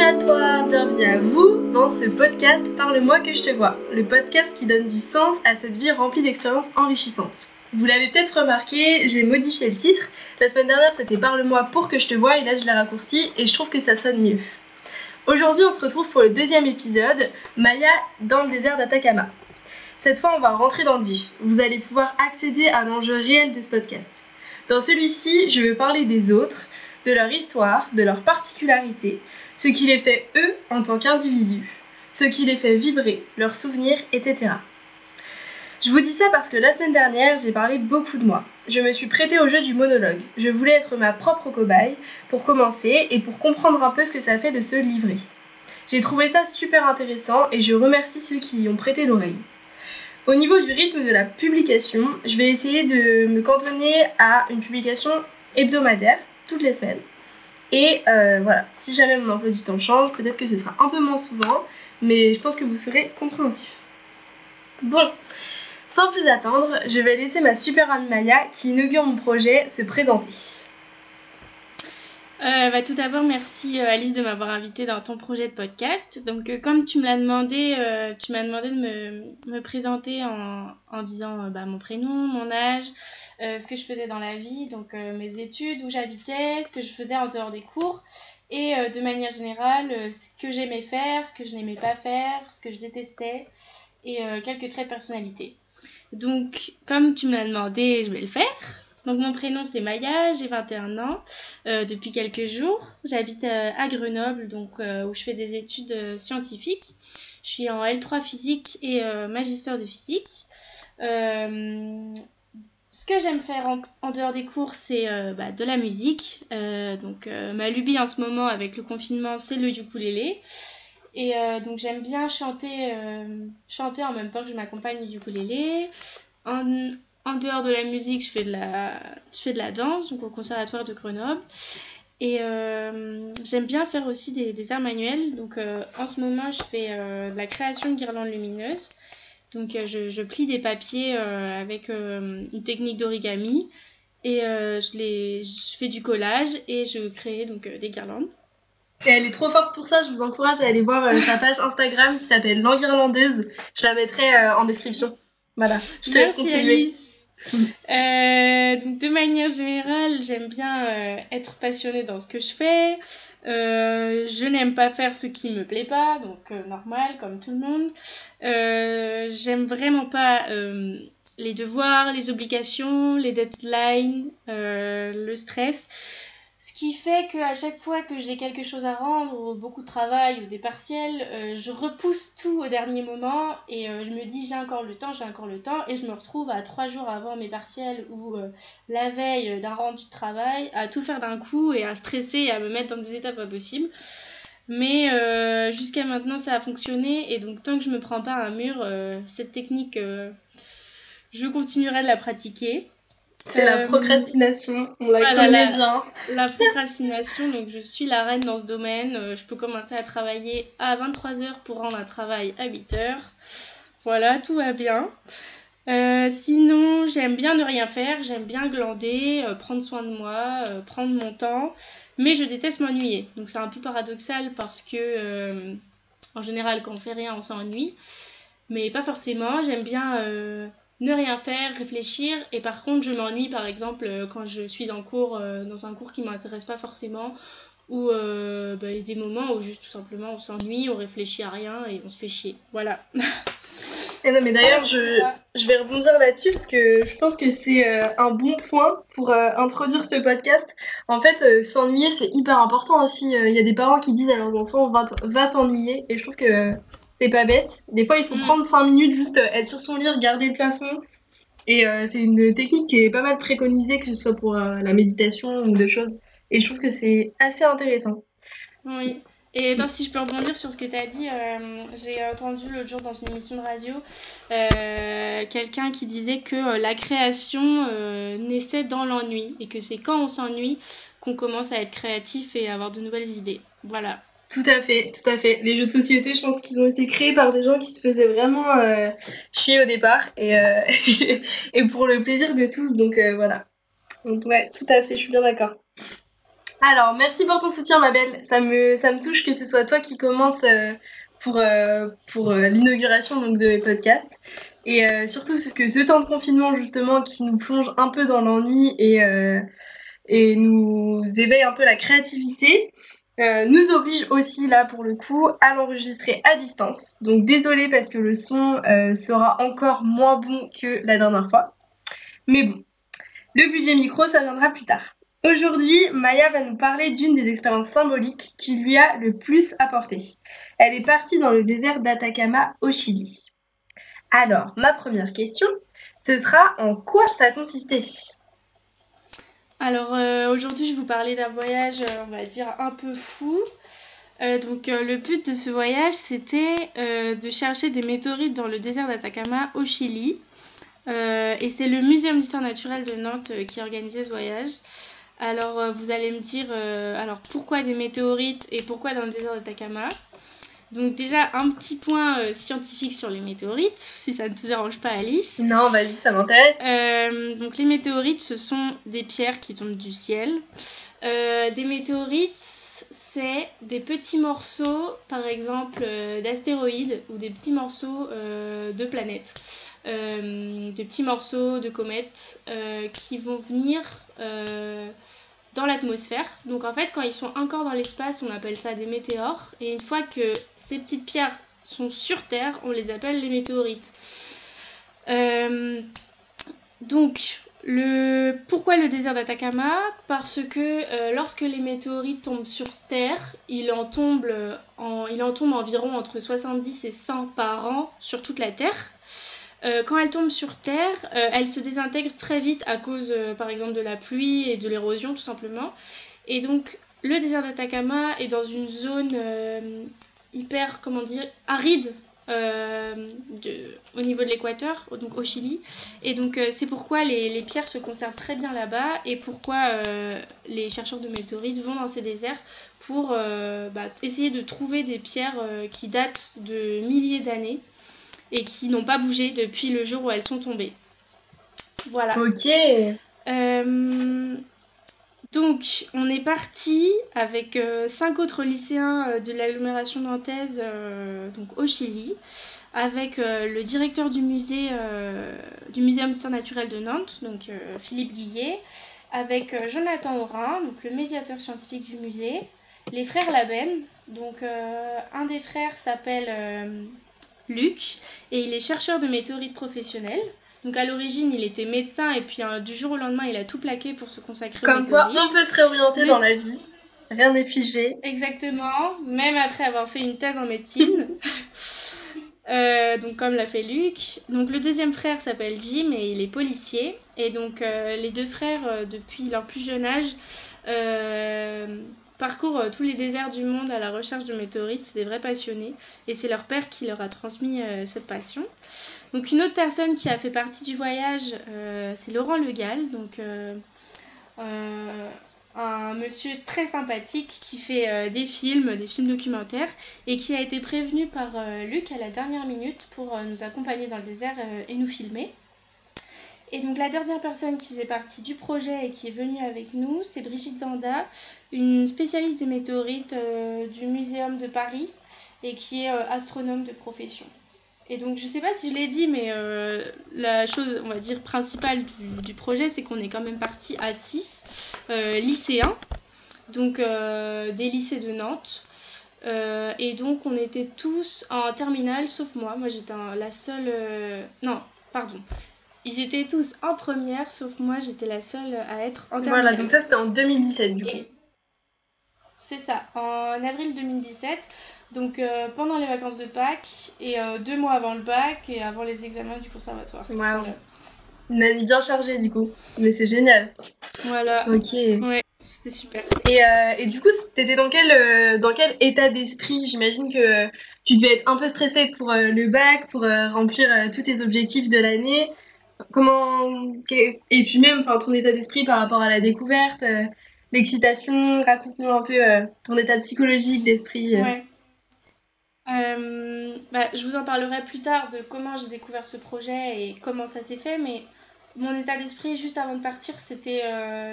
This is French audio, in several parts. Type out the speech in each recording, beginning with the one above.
Bienvenue à toi, bienvenue à vous dans ce podcast Parle-moi que je te vois, le podcast qui donne du sens à cette vie remplie d'expériences enrichissantes. Vous l'avez peut-être remarqué, j'ai modifié le titre. La semaine dernière, c'était Parle-moi pour que je te vois et là, je l'ai raccourci et je trouve que ça sonne mieux. Aujourd'hui, on se retrouve pour le deuxième épisode, Maya dans le désert d'Atacama. Cette fois, on va rentrer dans le vif. Vous allez pouvoir accéder à l'enjeu réel de ce podcast. Dans celui-ci, je vais parler des autres, de leur histoire, de leurs particularités, ce qui les fait eux en tant qu'individus, ce qui les fait vibrer, leurs souvenirs, etc. Je vous dis ça parce que la semaine dernière, j'ai parlé beaucoup de moi. Je me suis prêtée au jeu du monologue. Je voulais être ma propre cobaye pour commencer et pour comprendre un peu ce que ça fait de se livrer. J'ai trouvé ça super intéressant et je remercie ceux qui y ont prêté l'oreille. Au niveau du rythme de la publication, je vais essayer de me cantonner à une publication hebdomadaire toutes les semaines. Et euh, voilà, si jamais mon emploi du temps change, peut-être que ce sera un peu moins souvent, mais je pense que vous serez compréhensif. Bon, sans plus attendre, je vais laisser ma super amie Maya, qui inaugure mon projet, se présenter. Euh, bah, tout d'abord, merci euh, Alice de m'avoir invitée dans ton projet de podcast. Donc, euh, comme tu me l'as demandé, tu m'as demandé de me, présenter en, disant bah, mon prénom, mon âge, ce que je faisais dans la vie, donc mes études, où j'habitais, ce que je faisais en dehors des cours, et de manière générale, ce que j'aimais faire, ce que je n'aimais pas faire, ce que je détestais, et quelques traits de personnalité. Donc, comme tu me l'as demandé, je vais le faire. Donc mon prénom c'est Maya, j'ai 21 ans euh, depuis quelques jours. J'habite euh, à Grenoble donc euh, où je fais des études scientifiques. Je suis en L3 physique et magistère de physique. Ce que j'aime faire en, dehors des cours c'est bah, de la musique. Donc ma lubie en ce moment avec le confinement c'est le ukulélé. Et donc j'aime bien chanter, chanter en même temps que je m'accompagne du ukulélé. En, en dehors de la musique, je fais de la, je fais de la danse, donc au conservatoire de Grenoble. Et euh, j'aime bien faire aussi des, des arts manuels. Donc euh, en ce moment, je fais euh, de la création de guirlandes lumineuses. Donc je, je, plie des papiers avec une technique d'origami. Et je, les, je fais du collage et je crée donc des guirlandes. Et elle est trop forte pour ça, je vous encourage à aller voir sa page Instagram qui s'appelle L'Enguirlandeuse. Je la mettrai en description. Voilà, je te laisse continuer. Alice. Euh, de manière générale, j'aime bien euh, être passionnée dans ce que je fais. Euh, je n'aime pas faire ce qui me plaît pas, donc normal comme tout le monde. J'aime vraiment pas les devoirs, les obligations, les deadlines, le stress. Ce qui fait qu'à chaque fois que j'ai quelque chose à rendre, beaucoup de travail ou des partiels, euh, je repousse tout au dernier moment et euh, je me dis j'ai encore le temps, j'ai encore le temps et je me retrouve à trois jours avant mes partiels ou euh, la veille d'un rendu de travail à tout faire d'un coup et à stresser et à me mettre dans des étapes pas possibles. Mais jusqu'à maintenant ça a fonctionné et donc tant que je me prends pas un mur, cette technique, je continuerai de la pratiquer. C'est euh, la procrastination, on la connaît la, bien. La procrastination, donc je suis la reine dans ce domaine. Euh, je peux commencer à travailler à 23h pour rendre un travail à 8h. Voilà, tout va bien. Euh, sinon, j'aime bien ne rien faire, j'aime bien glander, euh, prendre soin de moi, euh, prendre mon temps, mais je déteste m'ennuyer. Donc c'est un peu paradoxal parce que, euh, en général, quand on fait rien, on s'ennuie, mais pas forcément. J'aime bien ne rien faire, réfléchir. Et par contre, je m'ennuie, par exemple, euh, quand je suis en cours, euh, dans un cours qui ne m'intéresse pas forcément, ou euh, bah, il y a des moments où juste tout simplement on s'ennuie, on réfléchit à rien et on se fait chier. Voilà. Et non, mais d'ailleurs, je, vais rebondir là-dessus parce que je pense que c'est un bon point pour introduire ce podcast. En fait, s'ennuyer, c'est hyper important aussi. Il y a des parents qui disent à leurs enfants va t'ennuyer, et je trouve que c'est pas bête. Des fois, il faut mmh. prendre 5 minutes, juste être sur son lit, regarder le plafond. Et c'est une technique qui est pas mal préconisée, que ce soit pour la méditation ou d'autres choses. Et je trouve que c'est assez intéressant. Oui. Et attends, si je peux rebondir sur ce que tu as dit, euh, j'ai entendu l'autre jour dans une émission de radio euh, quelqu'un qui disait que euh, la création euh, naissait dans l'ennui et que c'est quand on s'ennuie qu'on commence à être créatif et à avoir de nouvelles idées. Voilà. Tout à fait, tout à fait. Les jeux de société, je pense qu'ils ont été créés par des gens qui se faisaient vraiment euh, chier au départ et, euh, et pour le plaisir de tous. Donc voilà. Donc ouais, tout à fait, je suis bien d'accord. Alors, merci pour ton soutien, ma belle. Ça me, ça me touche que ce soit toi qui commence euh, pour, euh, pour euh, l'inauguration de mes podcasts. Et surtout que ce temps de confinement, justement, qui nous plonge un peu dans l'ennui et, et nous éveille un peu la créativité, nous oblige aussi, là, pour le coup, à l'enregistrer à distance. Donc, désolé parce que le son sera encore moins bon que la dernière fois. Mais bon, le budget micro, ça viendra plus tard. Aujourd'hui, Maya va nous parler d'une des expériences symboliques qui lui a le plus apporté. Elle est partie dans le désert d'Atacama au Chili. Alors, ma première question, ce sera en quoi ça consistait Alors, euh, aujourd'hui, je vais vous parler d'un voyage, euh, on va dire, un peu fou. Euh, donc, le but de ce voyage, c'était de chercher des météorites dans le désert d'Atacama au Chili. et c'est le Muséum d'histoire naturelle de Nantes qui organisait ce voyage. Alors, vous allez me dire, alors pourquoi des météorites et pourquoi dans le désert d'Atacama? Donc déjà un petit point euh, scientifique sur les météorites, si ça ne te dérange pas Alice. Non, vas-y, ça m'intéresse. Euh, donc les météorites, ce sont des pierres qui tombent du ciel. Euh, des météorites, c'est des petits morceaux, par exemple, d'astéroïdes ou des petits morceaux de planètes. des petits morceaux de comètes qui vont venir dans l'atmosphère. Donc en fait, quand ils sont encore dans l'espace, on appelle ça des météores. Et une fois que ces petites pierres sont sur Terre, on les appelle les météorites. Euh, donc, le... pourquoi le désert d'Atacama? Parce que euh, lorsque les météorites tombent sur Terre, il en, tombe en... il en tombe environ entre 70 et 100 par an sur toute la Terre. Euh, quand elle tombe sur Terre, euh, elle se désintègre très vite à cause, euh, par exemple, de la pluie et de l'érosion, tout simplement. Et donc, le désert d'Atacama est dans une zone hyper, comment dire, aride au niveau de l'équateur, donc au Chili. Et donc c'est pourquoi les, pierres se conservent très bien là-bas et pourquoi les chercheurs de météorites vont dans ces déserts pour bah, essayer de trouver des pierres qui datent de milliers d'années et qui n'ont pas bougé depuis le jour où elles sont tombées. Voilà. Ok. Euh, donc, on est parti avec euh, cinq autres lycéens euh, de l'agglomération nantaise, donc au Chili, avec le directeur du musée du Muséum d'histoire naturelle de Nantes, donc Philippe Guillet, avec Jonathan Aurin, donc le médiateur scientifique du musée, les frères Labenne, donc un des frères s'appelle Luc, et il est chercheur de météorites professionnel. Donc à l'origine, il était médecin et puis euh, du jour au lendemain, il a tout plaqué pour se consacrer Comme aux météorites. Comme quoi, on peut se réorienter dans la vie. Rien n'est figé. Exactement, même après avoir fait une thèse en médecine. Euh, donc comme l'a fait Luc. Donc le deuxième frère s'appelle Jim et il est policier. Et donc euh, les deux frères, depuis leur plus jeune âge, parcourent euh, tous les déserts du monde à la recherche de météorites. C'est des vrais passionnés. Et c'est leur père qui leur a transmis euh, cette passion. Donc une autre personne qui a fait partie du voyage, euh, c'est Laurent Legal. Donc un monsieur très sympathique qui fait des films, des films documentaires, et qui a été prévenu par Luc à la dernière minute pour nous accompagner dans le désert et nous filmer. Et donc la dernière personne qui faisait partie du projet et qui est venue avec nous, c'est Brigitte Zanda, une spécialiste des météorites euh, du Muséum de Paris et qui est euh, astronome de profession. Et donc je ne sais pas si je l'ai dit, mais euh, la chose, on va dire, principale du, projet, c'est qu'on est quand même parti à 6 lycéens, donc des lycées de Nantes. et donc on était tous en terminale, sauf moi. Moi j'étais la seule... non, pardon. Ils étaient tous en première, sauf moi, j'étais la seule à être en terminale. Voilà, donc ça c'était en 2017 du coup. C'est ça, en avril 2017. Donc euh, pendant les vacances de Pâques et euh, deux mois avant le bac et avant les examens du conservatoire. Wow. Une année bien chargée du coup, mais c'est génial. Voilà. Ok. Ouais, c'était super. Et, euh, et, du coup, t'étais dans quel, dans quel état d'esprit? J'imagine que tu devais être un peu stressée pour le bac, pour remplir tous tes objectifs de l'année comment et puis même enfin ton état d'esprit par rapport à la découverte euh, l'excitation raconte-nous un peu euh, ton état psychologique d'esprit euh. ouais. bah, je vous en parlerai plus tard de comment j'ai découvert ce projet et comment ça s'est fait mais mon état d'esprit juste avant de partir, c'était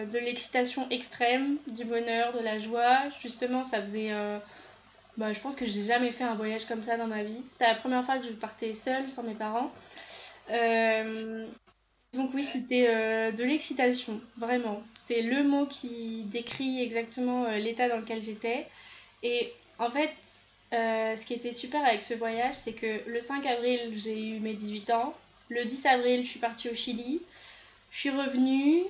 de l'excitation extrême, du bonheur, de la joie. Justement, ça faisait bah, je pense que j'ai jamais fait un voyage comme ça dans ma vie. C'était la première fois que je partais seule, sans mes parents. Euh, donc oui, c'était euh, de l'excitation, vraiment. C'est le mot qui décrit exactement euh, l'état dans lequel j'étais. Et en fait, ce qui était super avec ce voyage, c'est que le 5 avril, j'ai eu mes 18 ans. Le 10 avril, je suis partie au Chili. Je suis revenue.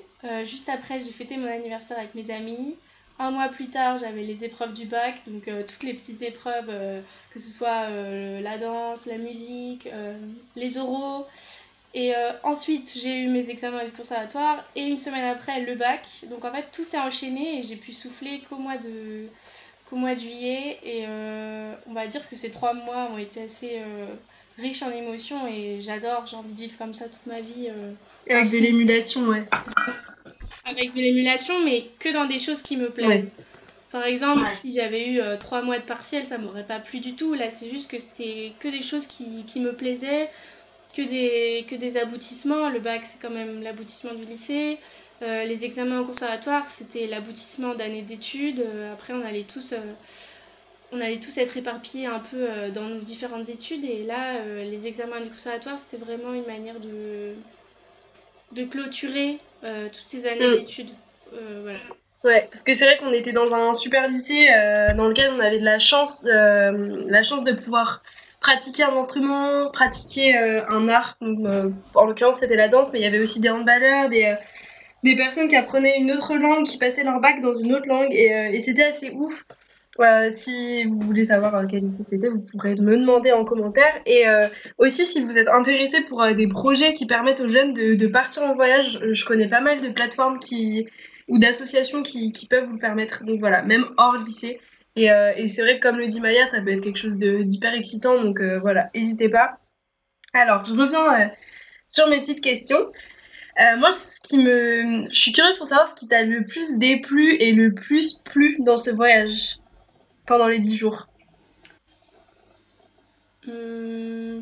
juste après, j'ai fêté mon anniversaire avec mes amis. Un mois plus tard, j'avais les épreuves du bac, donc euh, toutes les petites épreuves, euh, que ce soit euh, la danse, la musique, les oraux. Et ensuite, j'ai eu mes examens du conservatoire et une semaine après, le bac. Donc en fait, tout s'est enchaîné et j'ai pu souffler qu'au mois de, qu'au mois de juillet. Et on va dire que ces trois mois ont été assez riches en émotions et j'adore, j'ai envie de vivre comme ça toute ma vie. Avec de l'émulation, ouais avec de l'émulation, mais que dans des choses qui me plaisent. Par exemple, si j'avais eu euh, trois mois de partiel, ça m'aurait pas plu du tout. Là, c'est juste que c'était que des choses qui, qui, me plaisaient, que des, que des aboutissements. Le bac, c'est quand même l'aboutissement du lycée. Euh, les examens au conservatoire, c'était l'aboutissement d'années d'études. Euh, après, on allait tous. on allait tous être éparpillés un peu dans nos différentes études et là, les examens du conservatoire, c'était vraiment une manière de, de clôturer euh, toutes ces années mm. d'études. Euh, voilà. Ouais, parce que c'est vrai qu'on était dans un super lycée euh, dans lequel on avait de la chance, la chance de pouvoir pratiquer un instrument, pratiquer un art. en l'occurrence, c'était la danse, mais il y avait aussi des handballeurs, des, des personnes qui apprenaient une autre langue, qui passaient leur bac dans une autre langue, et, et c'était assez ouf si vous voulez savoir euh, quel lycée c'était, vous pourrez me demander en commentaire. Et euh, aussi, si vous êtes intéressé pour euh, des projets qui permettent aux jeunes de, partir en voyage, je connais pas mal de plateformes qui, ou d'associations qui, peuvent vous le permettre. Donc voilà, même hors lycée. Et, c'est vrai que comme le dit Maya, ça peut être quelque chose d'hyper excitant. Donc voilà, n'hésitez pas. Alors, je reviens sur mes petites questions. moi, ce qui me, je suis curieuse pour savoir ce qui t'a le plus déplu et le plus plu dans ce voyage pendant les 10 jours hmm,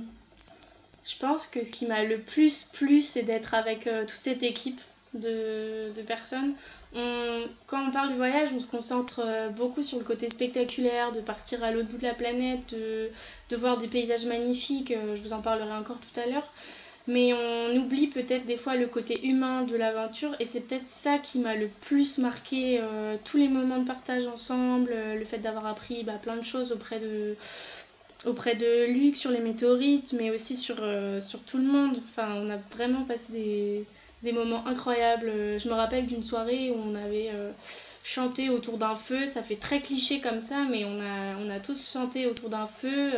Je pense que ce qui m'a le plus plu, c'est d'être avec euh, toute cette équipe de, personnes. quand on parle du voyage, on se concentre euh, beaucoup sur le côté spectaculaire, de partir à l'autre bout de la planète, de, voir des paysages magnifiques, euh, je vous en parlerai encore tout à l'heure mais on oublie peut-être des fois le côté humain de l'aventure et c'est peut-être ça qui m'a le plus marqué euh, tous les moments de partage ensemble euh, le fait d'avoir appris bah, plein de choses auprès de auprès de Luc sur les météorites mais aussi sur, euh, sur tout le monde. Enfin on a vraiment passé des, des moments incroyables. Je me rappelle d'une soirée où on avait chanté autour d'un feu. Ça fait très cliché comme ça mais on a, on a tous chanté autour d'un feu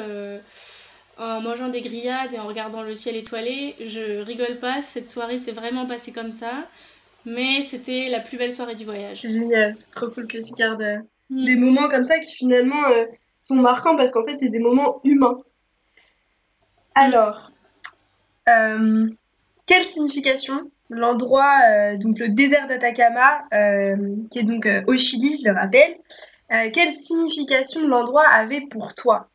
en mangeant des grillades et en regardant le ciel étoilé. Je rigole pas, cette soirée s'est vraiment passée comme ça. Mais c'était la plus belle soirée du voyage. C'est génial, c'est trop cool que tu gardes euh, mm. des moments comme ça qui finalement euh, sont marquants parce qu'en fait c'est des moments humains. Alors, euh, quelle signification l'endroit, donc le désert d'Atacama, qui est donc au Chili, je le rappelle, quelle signification l'endroit avait pour toi?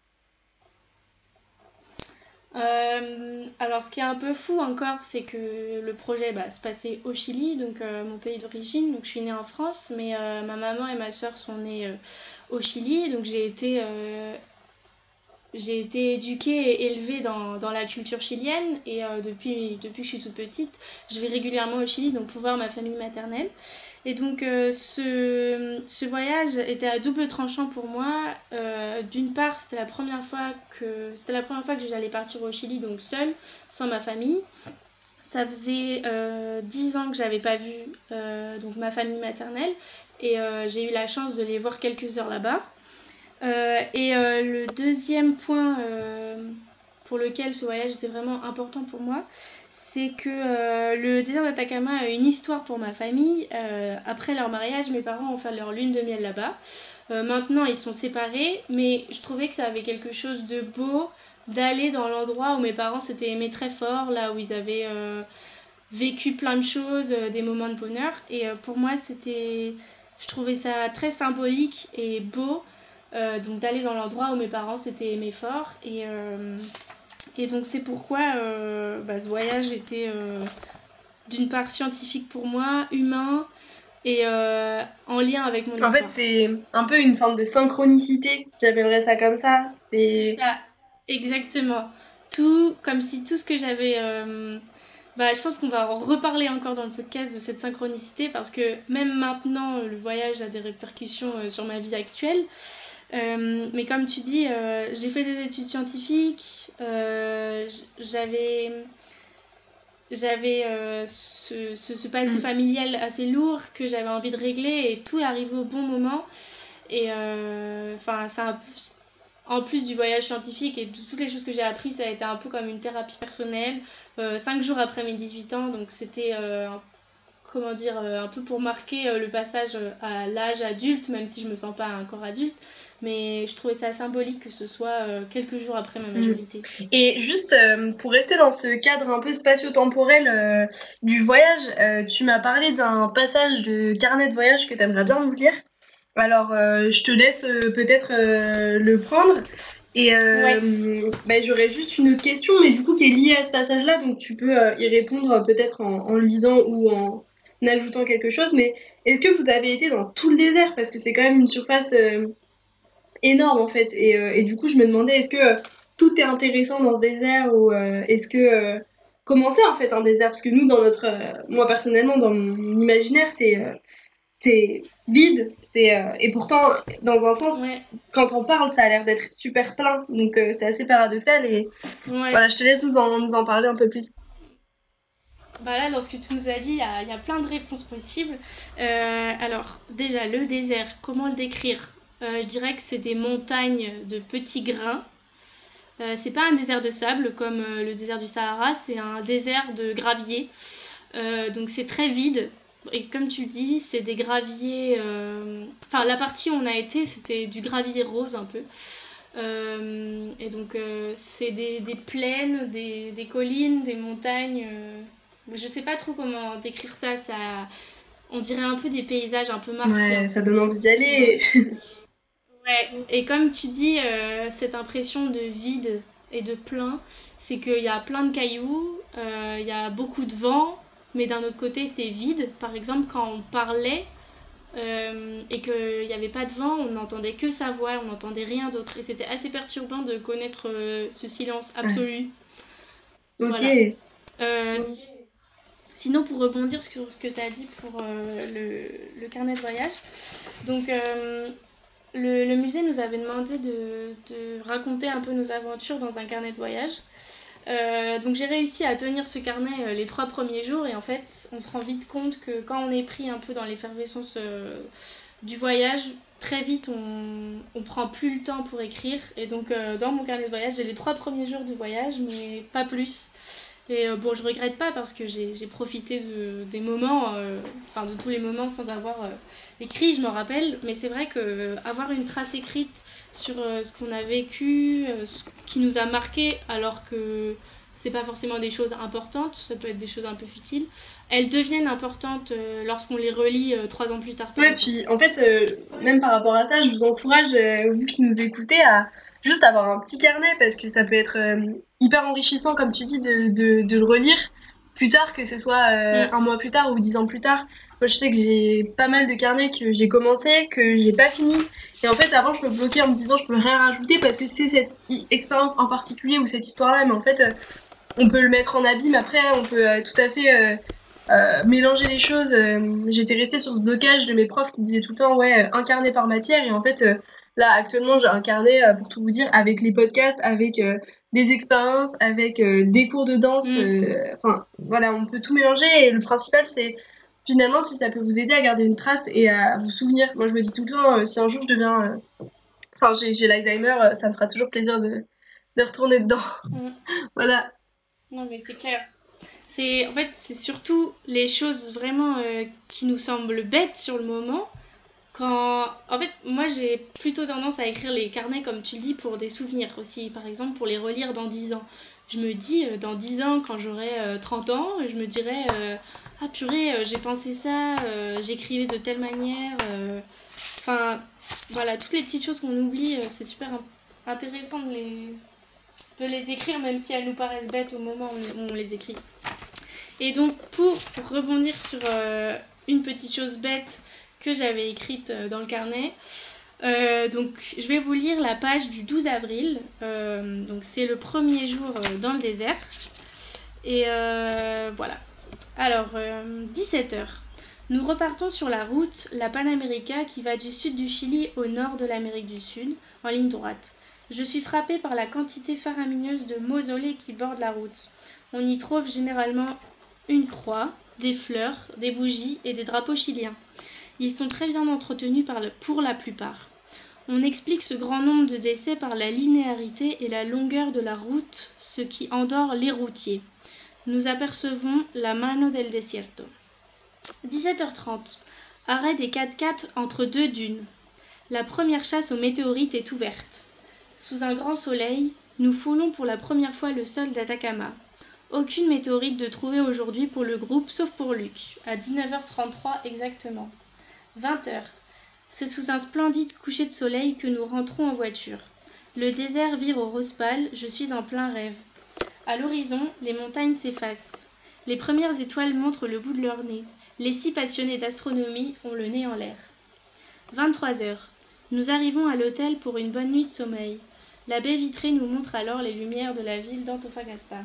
Euh, alors, ce qui est un peu fou encore, c'est que le projet bah, se passait au Chili, donc euh, mon pays d'origine. Donc, je suis née en France, mais euh, ma maman et ma soeur sont nées au Chili. Donc, j'ai été j'ai été éduquée et élevée dans, dans la culture chilienne et euh, depuis, depuis que je suis toute petite, je vais régulièrement au Chili donc pour voir ma famille maternelle. Et donc euh, ce, ce, voyage était à double tranchant pour moi. Euh, d'une part, c'était la première fois que c'était la première fois que j'allais partir au Chili donc seule, sans ma famille. Ça faisait dix ans que j'avais pas vu donc ma famille maternelle et j'ai eu la chance de les voir quelques heures là-bas. Euh, et euh, le deuxième point euh, pour lequel ce voyage était vraiment important pour moi, c'est que le désert d'Atacama a une histoire pour ma famille. après leur mariage, mes parents ont fait leur lune de miel là-bas. maintenant, ils sont séparés, mais je trouvais que ça avait quelque chose de beau d'aller dans l'endroit où mes parents s'étaient aimés très fort, là où ils avaient vécu plein de choses, des moments de bonheur. Et pour moi, c'était, je trouvais ça très symbolique et beau euh, donc d'aller dans l'endroit où mes parents s'étaient aimés fort. Et, euh, et donc c'est pourquoi euh, bah, ce voyage était d'une part scientifique pour moi, humain et en lien avec mon histoire. En fait, c'est un peu une forme de synchronicité, j'appellerais ça comme ça. C'est ça, exactement. Tout, comme si tout ce que j'avais bah, je pense qu'on va en reparler encore dans le podcast de cette synchronicité parce que même maintenant, le voyage a des répercussions euh, sur ma vie actuelle. Euh, mais comme tu dis, euh, j'ai fait des études scientifiques, j'avais j'avais ce, ce, passé mm. familial assez lourd que j'avais envie de régler et tout est arrivé au bon moment. Et enfin, ça en plus du voyage scientifique et de toutes les choses que j'ai appris, ça a été un peu comme une thérapie personnelle. Euh, cinq jours après mes 18 ans, donc c'était euh, comment dire, euh, un peu pour marquer le passage à l'âge adulte, même si je me sens pas encore adulte. Mais je trouvais ça symbolique que ce soit quelques jours après ma mm. majorité. Et juste pour rester dans ce cadre un peu spatio-temporel du voyage, tu m'as parlé d'un passage de carnet de voyage que tu aimerais bien nous lire. Alors, euh, je te laisse euh, peut-être euh, le prendre. Et bah, j'aurais juste une autre question, mais du coup qui est liée à ce passage-là, donc tu peux y répondre peut-être en, en, lisant ou en ajoutant quelque chose. Mais est-ce que vous avez été dans tout le désert? Parce que c'est quand même une surface énorme en fait. Et, et, du coup, je me demandais, est-ce que tout est intéressant dans ce désert ou est-ce que comment c'est en fait un désert? Parce que nous, dans notre, moi personnellement, dans mon imaginaire, c'est c'est vide. C'est, euh, et pourtant, dans un sens, quand on parle, ça a l'air d'être super plein. Donc euh, c'est assez paradoxal. Et voilà, je te laisse nous en, nous en parler un peu plus. Bah là, dans ce que tu nous as dit, il y a, y a, plein de réponses possibles. Euh, alors, déjà, le désert, comment le décrire? Je dirais que c'est des montagnes de petits grains. c'est pas un désert de sable comme le désert du Sahara, c'est un désert de gravier. donc c'est très vide, et comme tu dis, c'est des graviers. Euh, enfin, la partie où on a été, c'était du gravier rose un peu. Euh, et donc, euh, c'est des, des, plaines, des, des, collines, des montagnes. je sais pas trop comment décrire ça. ça. On dirait un peu des paysages un peu martiens. Ouais, ça donne envie d'y aller. ouais, et comme tu dis, cette impression de vide et de plein, c'est qu'il y a plein de cailloux, il y a beaucoup de vent mais d'un autre côté c'est vide. Par exemple, quand on parlait euh, et qu'il n'y avait pas de vent, on n'entendait que sa voix, on n'entendait rien d'autre. Et c'était assez perturbant de connaître euh, ce silence absolu. Voilà. Euh, sinon, pour rebondir sur ce que tu as dit pour le, le, carnet de voyage, donc le, le, musée nous avait demandé de, de, raconter un peu nos aventures dans un carnet de voyage. Euh, donc j'ai réussi à tenir ce carnet euh, les trois premiers jours et en fait on se rend vite compte que quand on est pris un peu dans l'effervescence euh, du voyage, très vite on, on prend plus le temps pour écrire et donc dans mon carnet de voyage j'ai les trois premiers jours du voyage mais pas plus. Et bon je regrette pas parce que j'ai profité de, des moments, enfin de tous les moments sans avoir écrit je me rappelle, mais c'est vrai que avoir une trace écrite sur euh, ce qu'on a vécu, euh, ce qui nous a marqué, alors que c'est pas forcément des choses importantes, ça peut être des choses un peu futiles. Elles deviennent importantes euh, lorsqu'on les relit trois ans plus tard. Ouais, puis en fait, même par rapport à ça, je vous encourage, vous qui nous écoutez, à juste avoir un petit carnet parce que ça peut être hyper enrichissant, comme tu dis, de, de, de, le relire plus tard, que ce soit mm. un mois plus tard ou dix ans plus tard. Moi, je sais que j'ai pas mal de carnets que j'ai commencé, que j'ai pas fini. Et en fait, avant, je me bloquais en me disant je peux rien rajouter parce que c'est cette expérience en particulier ou cette histoire-là. Mais en fait, euh, on peut le mettre en abîme après, on peut euh, tout à fait euh, mélanger les choses. J'étais restée sur ce blocage de mes profs qui disaient tout le temps ouais, un carnet par matière. Et en fait, là, actuellement, j'ai un carnet, pour tout vous dire, avec les podcasts, avec des expériences, avec des cours de danse. Mm. Enfin, voilà, on peut tout mélanger. Et le principal, c'est finalement, si ça peut vous aider à garder une trace et à vous souvenir. Moi, je me dis tout le temps, euh, si un jour je deviens. Euh, enfin, j'ai l'Alzheimer, euh, ça me fera toujours plaisir de, de retourner dedans. Mm. voilà. Non, mais c'est clair. C'est en fait, c'est surtout les choses vraiment qui nous semblent bêtes sur le moment. En fait, moi j'ai plutôt tendance à écrire les carnets, comme tu le dis, pour des souvenirs aussi. Par exemple, pour les relire dans 10 ans. Je me dis, dans 10 ans, quand j'aurai 30 ans, je me dirais ah purée, euh, j'ai pensé ça, euh, j'écrivais de telle manière. Euh. Enfin, voilà, toutes les petites choses qu'on oublie, c'est super intéressant de les, de les écrire, même si elles nous paraissent bêtes au moment où on les écrit. Et donc, pour rebondir sur une petite chose bête que j'avais écrite dans le carnet, donc, je vais vous lire la page du 12 avril. donc, c'est le premier jour dans le désert. Et voilà. Alors, 17h. Nous repartons sur la route, la Panamérica, qui va du sud du Chili au nord de l'Amérique du Sud, en ligne droite. Je suis frappée par la quantité faramineuse de mausolées qui bordent la route. On y trouve généralement une croix, des fleurs, des bougies et des drapeaux chiliens. Ils sont très bien entretenus pour la plupart. On explique ce grand nombre de décès par la linéarité et la longueur de la route, ce qui endort les routiers. Nous apercevons la mano del desierto. 17h30. Arrêt des 4x4 entre deux dunes. La première chasse aux météorites est ouverte. Sous un grand soleil, nous foulons pour la première fois le sol d'Atacama. Aucune météorite de trouver aujourd'hui pour le groupe sauf pour Luc, à 19h33 exactement. 20h. C'est sous un splendide coucher de soleil que nous rentrons en voiture. Le désert vire au rose pâle, je suis en plein rêve. À l'horizon, les montagnes s'effacent. Les premières étoiles montrent le bout de leur nez. Les six passionnés d'astronomie ont le nez en l'air. 23 heures. Nous arrivons à l'hôtel pour une bonne nuit de sommeil. La baie vitrée nous montre alors les lumières de la ville d'Antofagasta.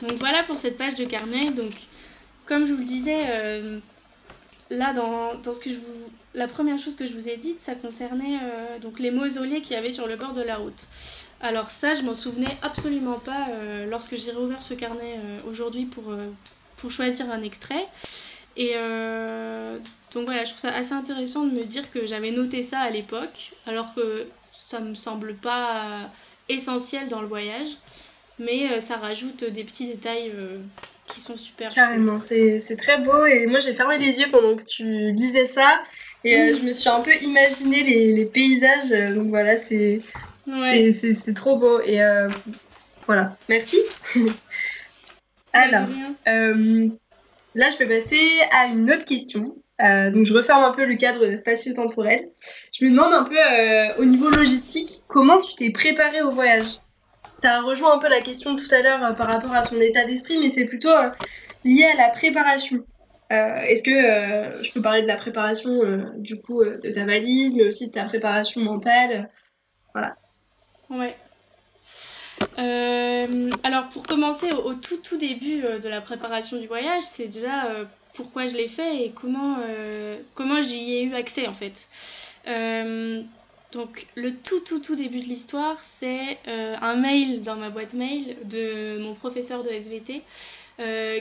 Donc voilà pour cette page de carnet. Donc, comme je vous le disais, euh, là, dans, ce que je la première chose que je vous ai dite, ça concernait euh, donc les mausolées qu'il y avait sur le bord de la route. Alors ça, je m'en souvenais absolument pas euh, lorsque j'ai réouvert ce carnet aujourd'hui pour, pour choisir un extrait. Et euh, donc voilà, je trouve ça assez intéressant de me dire que j'avais noté ça à l'époque, alors que ça me semble pas essentiel dans le voyage, mais euh, ça rajoute des petits détails euh, qui sont super. Carrément, c'est très beau et moi j'ai fermé les yeux pendant que tu lisais ça et je me suis un peu imaginé les, les paysages, donc voilà, c'est c'est trop beau et voilà, merci. Alors, euh, là, je vais passer à une autre question. Euh, donc, je referme un peu le cadre spatio-temporel. Je me demande un peu, euh, au niveau logistique, comment tu t'es préparé au voyage? Ça rejoint un peu la question tout à l'heure par rapport à ton état d'esprit, mais c'est plutôt lié à la préparation. Est-ce que je peux parler de la préparation du coup de ta valise, mais aussi de ta préparation mentale Voilà. Ouais. Euh, alors pour commencer au, tout tout début euh, de la préparation du voyage, c'est déjà euh, pourquoi je l'ai fait et comment, comment j'y ai eu accès en fait. Donc le tout tout tout début de l'histoire, c'est un mail dans ma boîte mail de mon professeur de SVT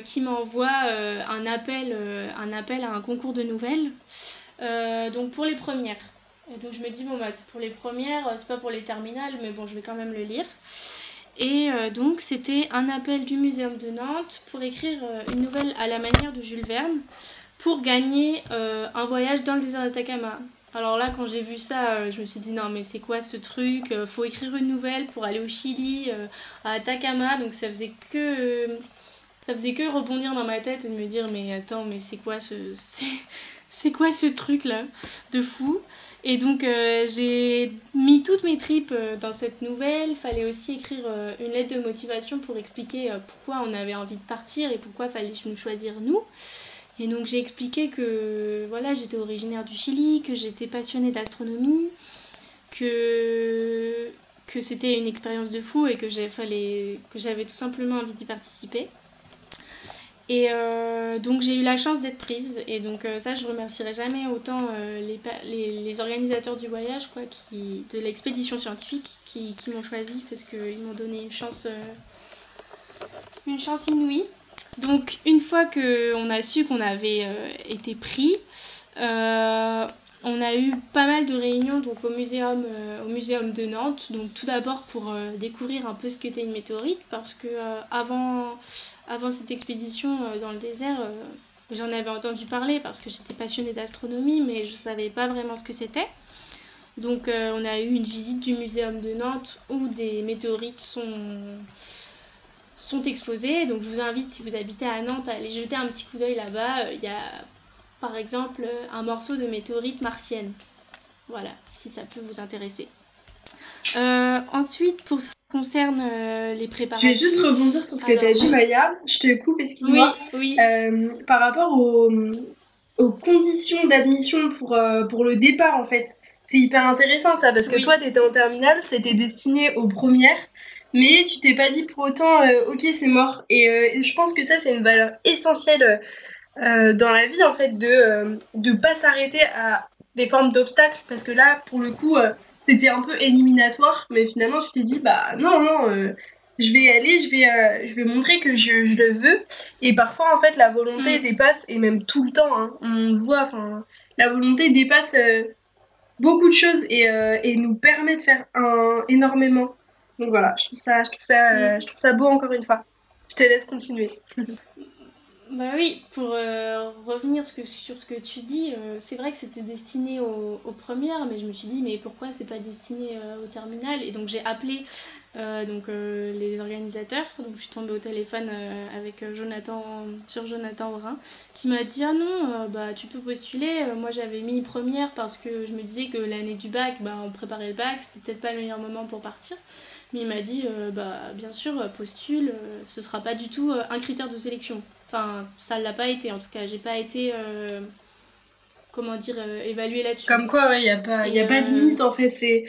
qui m'envoie un, appel, un appel à un concours de nouvelles. donc pour les premières. donc je me dis bon bah c'est pour les premières, c'est pas pour les terminales, mais bon je vais quand même le lire. Et euh, donc, c'était un appel du Muséum de Nantes pour écrire euh, une nouvelle à la manière de Jules Verne pour gagner euh, un voyage dans le désert d'Atacama. Alors là, quand j'ai vu ça, je me suis dit non, mais c'est quoi ce truc Faut écrire une nouvelle pour aller au Chili, à Atacama. Donc, ça faisait que. ça faisait que rebondir dans ma tête et de me dire mais attends mais c'est quoi ce c'est quoi ce truc là de fou? Et donc euh, j'ai mis toutes mes tripes euh, dans cette nouvelle. Fallait aussi écrire euh, une lettre de motivation pour expliquer pourquoi on avait envie de partir et pourquoi fallait nous choisir nous. Et donc j'ai expliqué que voilà j'étais originaire du Chili, que j'étais passionnée d'astronomie, que que c'était une expérience de fou et que j'avais tout simplement envie d'y participer. Et euh, donc j'ai eu la chance d'être prise. Et donc euh, ça, je remercierai jamais autant euh, les, les, organisateurs du voyage, quoi, qui, de l'expédition scientifique, qui, qui m'ont choisi parce qu'ils m'ont donné une chance, une chance inouïe. Donc une fois qu'on a su qu'on avait été pris, on a eu pas mal de réunions donc, au, muséum, euh, au muséum de Nantes. Donc, tout d'abord pour euh, découvrir un peu ce qu'était une météorite, parce que euh, avant, avant cette expédition dans le désert, j'en avais entendu parler parce que j'étais passionnée d'astronomie, mais je ne savais pas vraiment ce que c'était. Donc, on a eu une visite du muséum de Nantes où des météorites sont sont exposées. Donc je vous invite, si vous habitez à Nantes, à aller jeter un petit coup d'œil là-bas. Il y a par exemple un morceau de météorite martienne. Voilà, si ça peut vous intéresser. Euh, ensuite, pour concerne euh, les préparatifs. Je vais juste rebondir sur ce que tu as dit, Maya. Je te coupe, excuse-moi. Oui, oui. Euh, par rapport aux, aux conditions d'admission pour, euh, pour le départ, en fait. C'est hyper intéressant ça, parce que toi, tu étais en terminale, c'était destiné aux premières, mais tu t'es pas dit pour autant, ok, c'est mort. Et je pense que ça, c'est une valeur essentielle dans la vie, en fait, de ne pas s'arrêter à des formes d'obstacles, parce que là, pour le coup c'était un peu éliminatoire, mais finalement, tu t'es dit, bah non, non, euh, je vais y aller, je vais, euh, je vais montrer que je, le veux. Et parfois, en fait, la volonté mm. dépasse, et même tout le temps, hein, on voit, enfin, la volonté dépasse euh, beaucoup de choses et, et, nous permet de faire un, énormément. Donc voilà, je trouve ça, je trouve ça, mm. je trouve ça beau encore une fois. Je te laisse continuer. Bah oui, pour euh, revenir sur ce que tu dis, euh, c'est vrai que c'était destiné aux, premières, mais je me suis dit, mais pourquoi c'est pas destiné euh, au terminal? Et donc j'ai appelé donc, les organisateurs, donc je suis tombée au téléphone avec Jonathan, sur Jonathan Brun, qui m'a dit, ah non, bah tu peux postuler. Moi j'avais mis première parce que je me disais que l'année du bac, bah, on préparait le bac, c'était peut-être pas le meilleur moment pour partir. Mais il m'a dit, bah bien sûr, postule, ce sera pas du tout un critère de sélection. Enfin, ça l'a pas été en tout cas. J'ai pas été, euh, comment dire, euh, évaluée là-dessus. Comme quoi, il n'y a, pas, y a pas de euh, limite en fait. C'est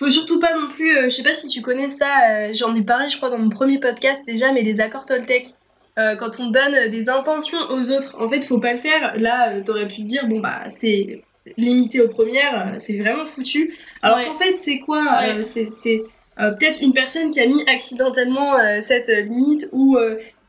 faut surtout pas non plus, je sais pas si tu connais ça, j'en ai parlé je crois dans mon premier podcast déjà, mais les accords Toltec, quand on donne des intentions aux autres, en fait faut pas le faire. Là, t'aurais pu te dire, bon bah c'est limité aux premières, c'est vraiment foutu. Alors qu'en fait c'est quoi C'est peut-être une personne qui a mis accidentellement cette limite ou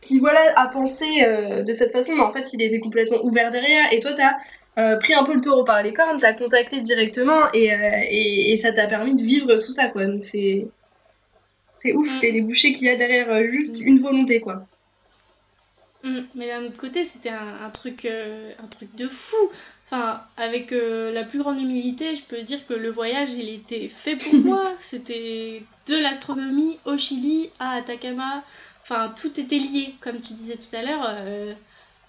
qui voilà a pensé euh, de cette façon, mais en fait il était complètement ouvert derrière. Et toi, tu as euh, pris un peu le taureau par les cornes, t'as contacté directement et, euh, et, et ça t'a permis de vivre tout ça, quoi. Donc c'est c'est ouf, mm. et les bouchées qu'il y a derrière juste mm. une volonté, quoi. Mm. Mais d'un autre côté, c'était un, un, truc, un truc de fou. Enfin, avec la plus grande humilité, je peux dire que le voyage, il était fait pour moi. C'était de l'astronomie au Chili à Atacama Enfin, tout était lié, comme tu disais tout à l'heure. Euh,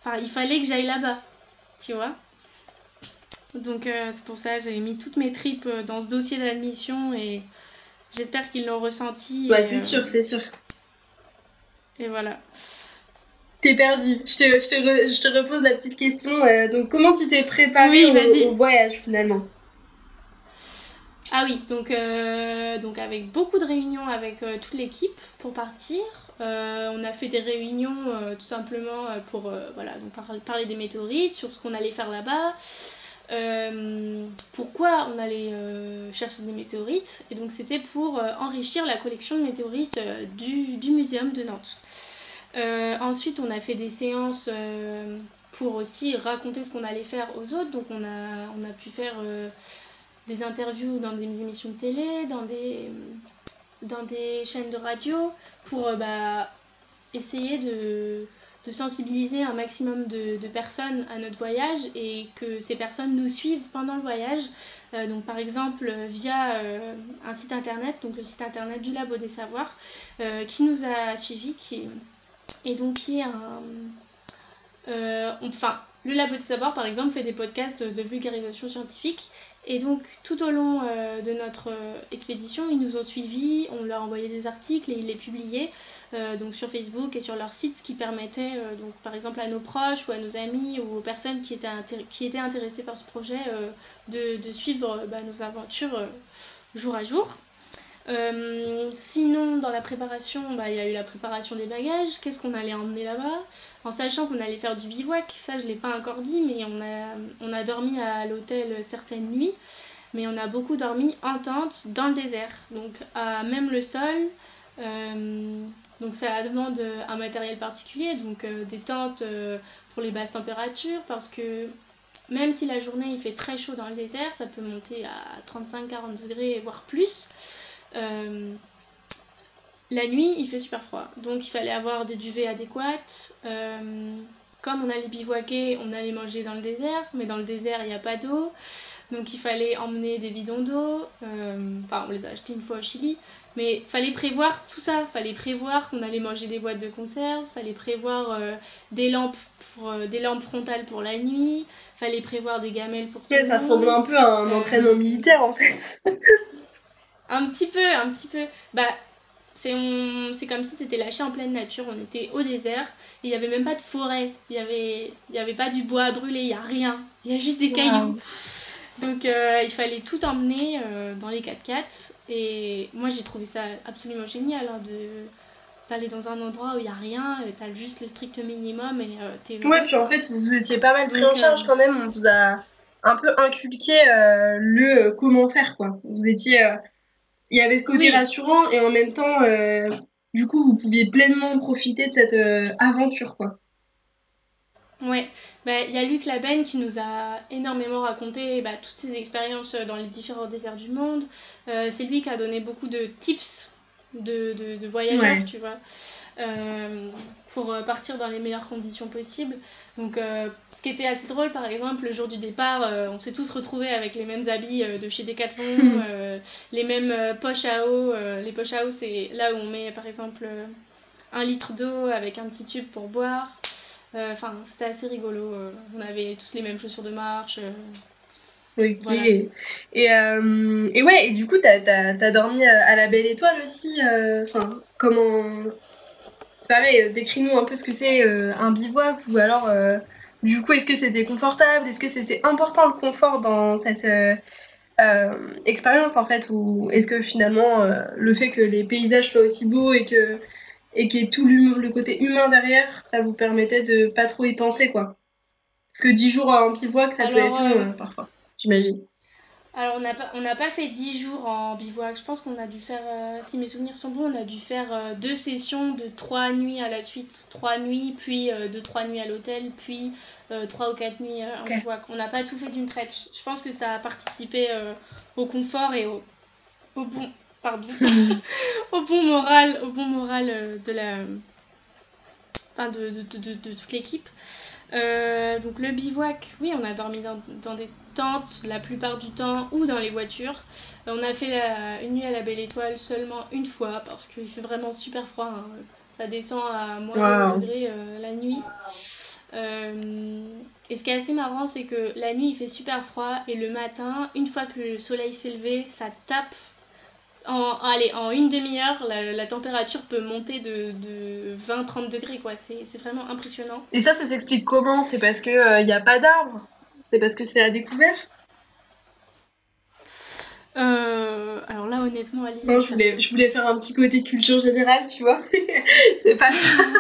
enfin, il fallait que j'aille là-bas, tu vois. Donc euh, c'est pour ça que j'avais mis toutes mes tripes euh, dans ce dossier d'admission et j'espère qu'ils l'ont ressenti. Ouais, c'est sûr, c'est sûr. Et voilà. T'es perdu. Je te, je, te je te, repose la petite question. donc, comment tu t'es préparé au, voyage finalement? Ah oui, donc, donc avec beaucoup de réunions avec toute l'équipe pour partir. Euh, on a fait des réunions euh, tout simplement euh, pour voilà, donc parler des météorites, sur ce qu'on allait faire là-bas. Pourquoi on allait chercher des météorites et donc c'était pour enrichir la collection de météorites du, du, muséum de Nantes. ensuite on a fait des séances pour aussi raconter ce qu'on allait faire aux autres donc on a, on a pu faire des interviews dans des émissions de télé, dans des, dans des chaînes de radio pour euh, bah, essayer de, de, sensibiliser un maximum de, personnes à notre voyage et que ces personnes nous suivent pendant le voyage. Euh, donc par exemple via euh, un site internet, donc le site internet du Labo des Savoirs, qui nous a suivis, qui, et donc qui est un... enfin, le Labo des Savoirs, par exemple, fait des podcasts de vulgarisation scientifique et donc tout au long euh, de notre euh, expédition, ils nous ont suivis, on leur a envoyé des articles et ils les publiaient euh, donc sur Facebook et sur leur site, ce qui permettait donc par exemple à nos proches ou à nos amis ou aux personnes qui étaient, qui intéressées par ce projet de, de, suivre bah, nos aventures jour à jour. Euh, sinon, dans la préparation, bah, il y a eu la préparation des bagages. Qu'est-ce qu'on allait emmener là-bas? En sachant qu'on allait faire du bivouac, ça je ne l'ai pas encore dit, mais on a, on a dormi à l'hôtel certaines nuits, mais on a beaucoup dormi en tente dans le désert, donc à même le sol. Euh, donc ça demande un matériel particulier, donc euh, des tentes pour les basses températures, parce que même si la journée il fait très chaud dans le désert, ça peut monter à 35-40 degrés, voire plus. Euh, la nuit, il fait super froid, donc il fallait avoir des duvets adéquates. Euh, comme on allait bivouaquer, on allait manger dans le désert, mais dans le désert, il n'y a pas d'eau. Donc il fallait emmener des bidons d'eau. Euh, enfin, on les a achetés une fois au Chili. Mais il fallait prévoir tout ça. Il fallait prévoir qu'on allait manger des boîtes de conserve. Il fallait prévoir des, lampes pour, des lampes frontales pour la nuit. Il fallait prévoir des gamelles pour tout le monde. Ça ressemble un peu à un entraînement militaire, en fait. Un petit peu, un petit peu. Bah, c'est comme si tu étais lâché en pleine nature. On était au désert. Il n'y avait même pas de forêt. Il n'y avait, y avait pas du bois à brûler. Il n'y a rien. Il y a juste des cailloux. Donc euh, il fallait tout emmener euh, dans les 4x4. Et moi j'ai trouvé ça absolument génial hein, de d'aller dans un endroit où il n'y a rien, euh, tu as juste le strict minimum et t'es Ouais, puis en fait vous étiez pas mal pris en charge quand même. On vous a un peu inculqué le comment faire quoi. Vous étiez il y avait ce côté rassurant et en même temps, du coup, vous pouviez pleinement profiter de cette aventure, quoi. Ouais, bah, il y a Luc Laben qui nous a énormément raconté bah, toutes ses expériences dans les différents déserts du monde. c'est lui qui a donné beaucoup de tips de, de, voyageurs, tu vois, euh, pour euh, partir dans les meilleures conditions possibles. Donc, euh, ce qui était assez drôle, par exemple, le jour du départ, on s'est tous retrouvés avec les mêmes habits de chez Decathlon, les mêmes poches à eau. les poches à eau, c'est là où on met, par exemple, un litre d'eau avec un petit tube pour boire. Enfin, c'était assez rigolo. on avait tous les mêmes chaussures de marche. Ok. Et, euh, et ouais, et du coup, t'as as, dormi euh, à la Belle Étoile aussi. Euh, enfin, comment. Pareil, décris-nous un peu ce que c'est un bivouac ou alors. du coup, est-ce que c'était confortable? Est-ce que c'était important le confort dans cette expérience en fait? Ou est-ce que finalement, le fait que les paysages soient aussi beaux et que et qu'il y ait tout le côté humain derrière, ça vous permettait de pas trop y penser quoi? Parce que 10 jours en bivouac, ça peut être long parfois j'imagine. Alors, on n'a pas, on pas fait 10 jours en bivouac. Je pense qu'on a dû faire, euh, si mes souvenirs sont bons, on a dû faire euh, deux sessions de 3 nuits à la suite. 3 nuits, puis 2-3 euh, nuits à l'hôtel, puis 3 ou 4 nuits en bivouac. On n'a pas tout fait d'une traite. Je pense que ça a participé au confort et au, au bon, pardon, au bon moral, au bon moral de la, enfin de, de, de, de toute l'équipe. Euh, donc le bivouac, oui, on a dormi dans, dans, des tentes la plupart du temps ou dans les voitures. Euh, on a fait une nuit à la Belle Étoile seulement une fois parce qu'il fait vraiment super froid. Hein. Ça descend à moins 0 degrés euh, la nuit. et ce qui est assez marrant, c'est que la nuit il fait super froid et le matin, une fois que le soleil s'est levé, ça tape en, allez, en une demi-heure, la, température peut monter de, de 20-30 degrés, quoi. C'est vraiment impressionnant. Et ça, ça s'explique comment? C'est parce qu'il n'y euh, a pas d'arbres C'est parce que c'est à découvert? Euh, alors là, honnêtement, Alice. Non, je voulais, je voulais faire un petit côté culture générale, tu vois. c'est pas.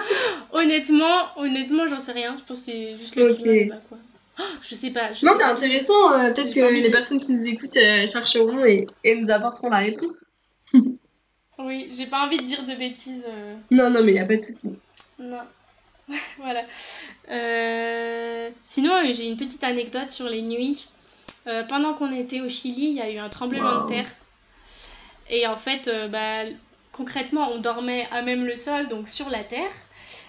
honnêtement, honnêtement, j'en sais rien. Je pense que c'est juste le okay. quoi. Oh, je sais pas. non, mais intéressant. Euh, peut-être que les personnes qui nous écoutent chercheront et, et nous apporteront la réponse. Oui, j'ai pas envie de dire de bêtises. Euh. Non, non, mais y a pas de souci. Non. voilà. Euh, sinon, euh, j'ai une petite anecdote sur les nuits. pendant qu'on était au Chili, il y a eu un tremblement de terre. Et en fait, bah, concrètement, on dormait à même le sol, donc sur la terre.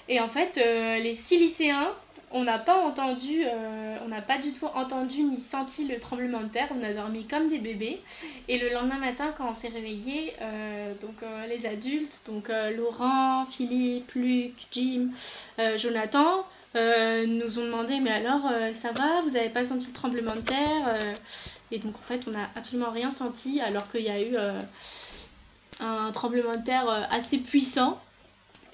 Et en fait, les six lycéens on n'a pas entendu, euh, on n'a pas du tout entendu ni senti le tremblement de terre. On a dormi comme des bébés. Et le lendemain matin, quand on s'est réveillé, euh, donc euh, les adultes, donc Laurent, Philippe, Luc, Jim, Jonathan, nous ont demandé mais alors ça va? Vous n'avez pas senti le tremblement de terre? Et donc en fait on n'a absolument rien senti alors qu'il y a eu un tremblement de terre assez puissant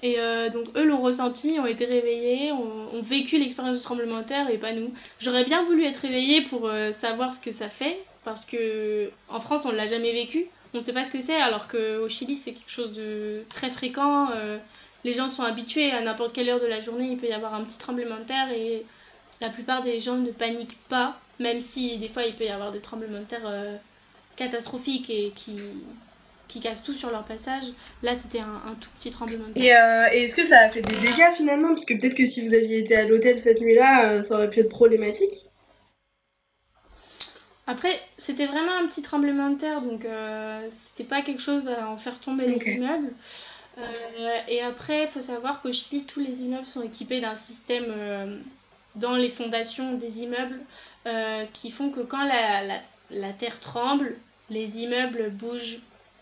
et euh, donc eux l'ont ressenti, ont été réveillés, ont, vécu l'expérience du tremblement de terre et pas nous. J'aurais bien voulu être réveillée pour euh, savoir ce que ça fait, parce que en France on l'a jamais vécu, on ne sait pas ce que c'est, alors qu'au Chili c'est quelque chose de très fréquent. Euh, les gens sont habitués à n'importe quelle heure de la journée, il peut y avoir un petit tremblement de terre et la plupart des gens ne paniquent pas, même si des fois il peut y avoir des tremblements de terre catastrophiques et qui qui cassent tout sur leur passage. Là, c'était un, tout petit tremblement de terre. Euh, et, est-ce que ça a fait des dégâts finalement? Parce que peut-être que si vous aviez été à l'hôtel cette nuit-là, euh, ça aurait pu être problématique. Après, c'était vraiment un petit tremblement de terre, donc euh, c'était pas quelque chose à en faire tomber les immeubles. et après, il faut savoir qu'au Chili, tous les immeubles sont équipés d'un système dans les fondations des immeubles qui font que quand la, la, la terre tremble, les immeubles bougent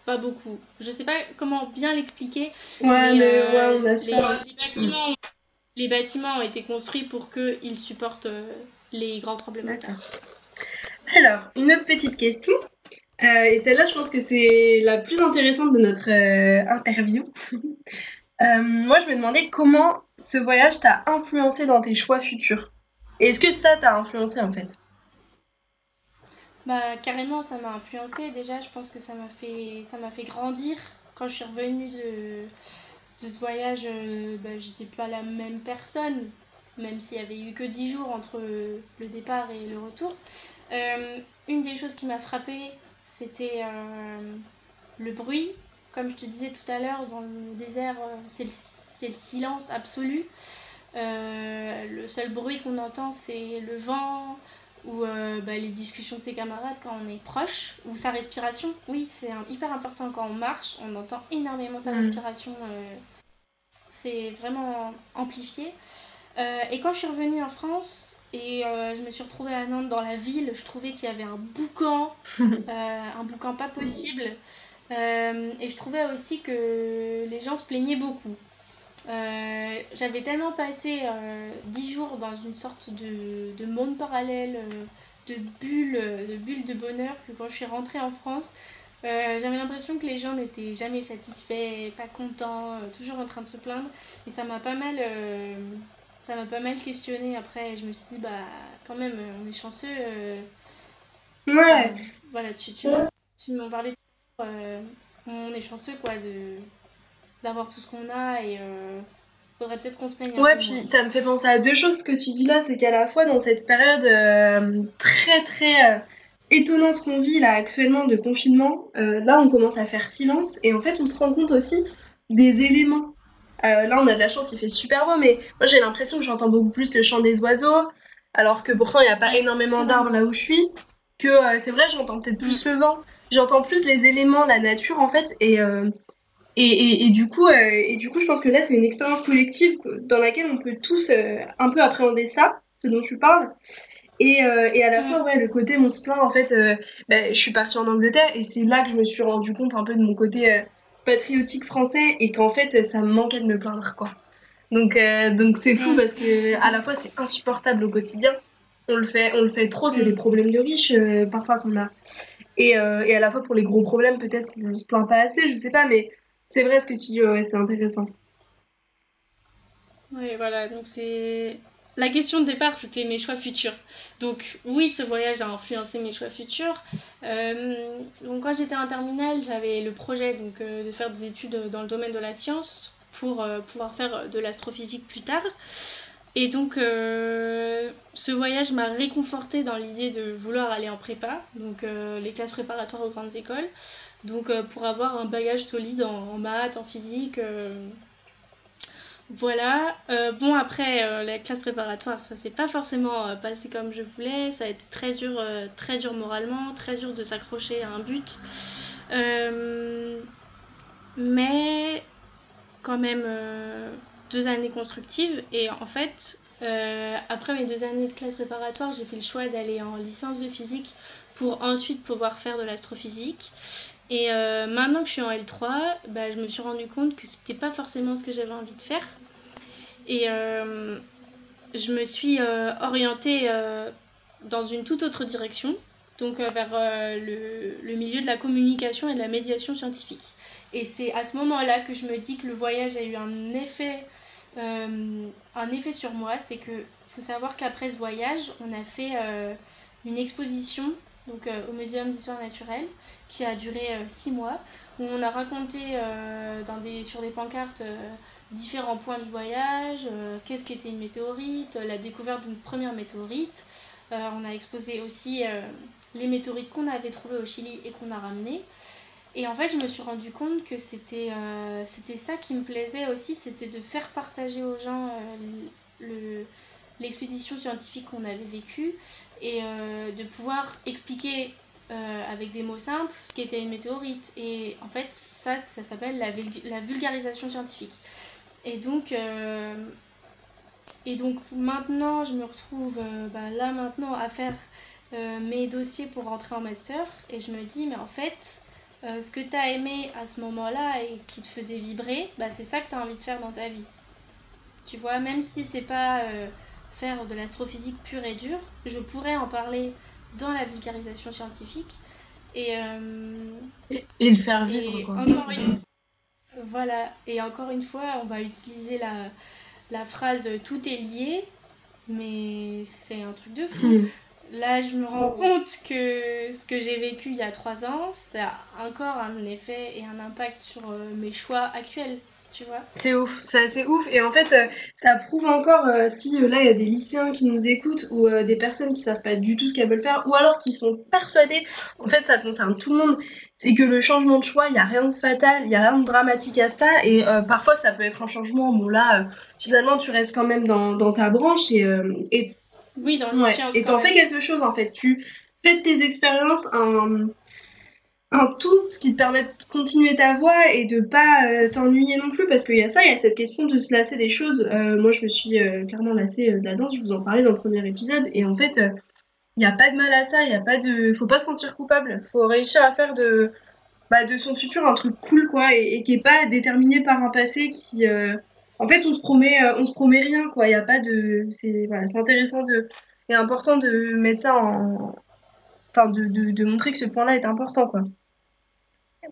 pas beaucoup. Je sais pas comment bien l'expliquer. Ouais, mais, euh, on a ça. Les, bâtiments, les bâtiments ont été construits pour qu'ils supportent euh, les grands tremblements de terre. Alors, une autre petite question. et celle-là, je pense que c'est la plus intéressante de notre interview. moi, je me demandais comment ce voyage t'a influencé dans tes choix futurs. Est-ce que ça t'a influencé en fait? Bah, carrément, ça m'a influencé. Déjà, je pense que ça m'a fait, ça m'a fait grandir. Quand je suis revenue de, de ce voyage, euh, bah, j'étais pas la même personne, même s'il y avait eu que 10 jours entre le départ et le retour. Euh, une des choses qui m'a frappée, c'était euh, le bruit. Comme je te disais tout à l'heure, dans le désert, c'est le, le, silence absolu. le seul bruit qu'on entend, c'est le vent, ou euh, bah, les discussions de ses camarades quand on est proche, ou sa respiration. Oui, c'est hyper important quand on marche, on entend énormément sa mm. respiration. Euh, c'est vraiment amplifié. Euh, et quand je suis revenue en France et je me suis retrouvée à Nantes dans la ville, je trouvais qu'il y avait un boucan, un boucan pas possible. et je trouvais aussi que les gens se plaignaient beaucoup. Euh, j'avais tellement passé euh, dix jours dans une sorte de, monde parallèle, euh, de bulle, de bulle de bonheur, que quand je suis rentrée en France, j'avais l'impression que les gens n'étaient jamais satisfaits, pas contents, toujours en train de se plaindre. Et ça m'a pas mal, ça m'a pas mal questionné. Après, je me suis dit, bah, quand même, on est chanceux. ouais. voilà, tu, tu, tu m'en parlais. on est chanceux, quoi, de d'avoir tout ce qu'on a et euh, faudrait peut-être qu'on se plaigne. Ouais, puis ça me fait penser à deux choses que tu dis là, c'est qu'à la fois dans cette période euh, très très euh, étonnante qu'on vit là actuellement de confinement, là on commence à faire silence et en fait on se rend compte aussi des éléments. là on a de la chance, il fait super beau, mais moi j'ai l'impression que j'entends beaucoup plus le chant des oiseaux, alors que pourtant il n'y a pas énormément d'arbres là où je suis, que c'est vrai j'entends peut-être plus mm. le vent, j'entends plus les éléments, la nature en fait, et et, du coup, euh, et du coup, je pense que là, c'est une expérience collective dans laquelle on peut tous euh, un peu appréhender ça, ce dont tu parles. Et, euh, et à la fois, ouais, le côté on se plaint, en fait, bah, je suis partie en Angleterre et c'est là que je me suis rendu compte un peu de mon côté patriotique français et qu'en fait, ça me manquait de me plaindre, quoi. Donc, donc c'est fou parce que à la fois, c'est insupportable au quotidien. On le fait, on le fait trop, c'est des problèmes de riches parfois qu'on a. Et, et à la fois, pour les gros problèmes, peut-être qu'on se plaint pas assez, je sais pas, mais c'est vrai ce que tu dis, ouais, c'est intéressant. Oui, voilà, donc c'est. La question de départ, c'était mes choix futurs. Donc oui, ce voyage a influencé mes choix futurs. Euh, donc quand j'étais en terminale, j'avais le projet donc, euh, de faire des études dans le domaine de la science pour euh, pouvoir faire de l'astrophysique plus tard. Et donc ce voyage m'a réconforté dans l'idée de vouloir aller en prépa, donc les classes préparatoires aux grandes écoles. Donc euh, pour avoir un bagage solide en, maths, en physique. Euh, voilà. Euh, bon, après, la classe préparatoire, ça s'est pas forcément passé comme je voulais. Ça a été très dur, très dur moralement, très dur de s'accrocher à un but. mais quand même deux années constructives. Et en fait, après mes deux années de classe préparatoire, j'ai fait le choix d'aller en licence de physique pour ensuite pouvoir faire de l'astrophysique. Et euh, maintenant que je suis en L3, bah, je me suis rendu compte que c'était pas forcément ce que j'avais envie de faire. Et euh, je me suis euh, orientée dans une toute autre direction, donc vers le, le, milieu de la communication et de la médiation scientifique. Et c'est à ce moment-là que je me dis que le voyage a eu un effet, un effet sur moi. C'est que faut savoir qu'après ce voyage, on a fait une exposition donc euh, au Muséum d'histoire naturelle, qui a duré euh, six mois, où on a raconté euh, dans des, sur des pancartes différents points du voyage, qu'est-ce qu'était une météorite, la découverte d'une première météorite. on a exposé aussi les météorites qu'on avait trouvées au Chili et qu'on a ramenées. Et en fait, je me suis rendu compte que c'était c'était ça qui me plaisait aussi, c'était de faire partager aux gens le, l'expédition scientifique qu'on avait vécue et euh, de pouvoir expliquer euh, avec des mots simples ce qu'était une météorite. Et en fait, ça, ça s'appelle la, la, vulgarisation scientifique. Et donc, euh, et donc maintenant, je me retrouve bah, là maintenant à faire mes dossiers pour rentrer en master et je me dis, mais en fait, ce que tu as aimé à ce moment-là et qui te faisait vibrer, bah, c'est ça que tu as envie de faire dans ta vie. Tu vois, même si c'est pas faire de l'astrophysique pure et dure, je pourrais en parler dans la vulgarisation scientifique. Et, et, le faire vivre. Quoi. Encore une... Voilà, et encore une fois, on va utiliser la, la phrase tout est lié, mais c'est un truc de fou. Hmm. Là, je me rends compte que ce que j'ai vécu il y a trois ans, ça a encore un effet et un impact sur mes choix actuels tu vois. C'est ouf, c'est assez ouf. Et en fait, euh, ça prouve encore, euh, si euh, là, il y a des lycéens qui nous écoutent ou des personnes qui savent pas du tout ce qu'elles veulent faire ou alors qui sont persuadées, en fait, ça concerne tout le monde, c'est que le changement de choix, il n'y a rien de fatal, il n'y a rien de dramatique à ça. Et parfois, ça peut être un changement. Bon, là, finalement, tu restes quand même dans, ta branche et oui, dans le ouais, Et t'en fais quelque chose, en fait. Tu fais de tes expériences un un tout ce qui te permet de continuer ta voie et de pas euh, t'ennuyer non plus parce qu'il y a ça, il y a cette question de se lasser des choses. Euh, moi, je me suis euh, clairement lassée de la danse, je vous en parlais dans le premier épisode. Et en fait, il n'y a pas de mal à ça, il y a pas de faut pas se sentir coupable, faut réussir à faire de bah, de son futur un truc cool quoi et, qui est pas déterminé par un passé qui en fait, on se promet on se promet rien quoi, il y a pas de c'est voilà, intéressant de et important de mettre ça en enfin de, de, de montrer que ce point-là est important quoi.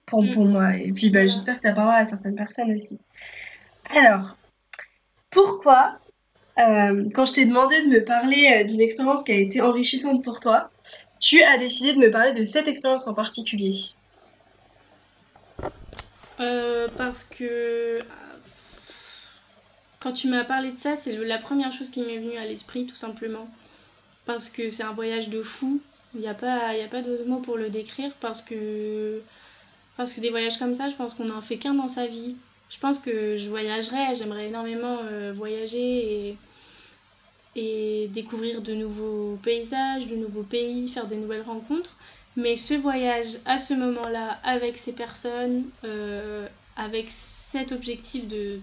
Pour, pour moi. Et puis bah, j'espère que ça parlera à certaines personnes aussi. Alors, pourquoi, euh, quand je t'ai demandé de me parler euh, d'une expérience qui a été enrichissante pour toi, tu as décidé de me parler de cette expérience en particulier? Euh, Parce que quand tu m'as parlé de ça, c'est la première chose qui m'est venue à l'esprit, tout simplement. Parce que c'est un voyage de fou. Il n'y a pas, il a pas d'autre mot pour le décrire parce que parce que des voyages comme ça, je pense qu'on n'en fait qu'un dans sa vie. Je pense que je voyagerais, j'aimerais énormément euh, voyager et, et découvrir de nouveaux paysages, de nouveaux pays, faire des nouvelles rencontres. Mais ce voyage à ce moment-là, avec ces personnes, euh, avec cet objectif de,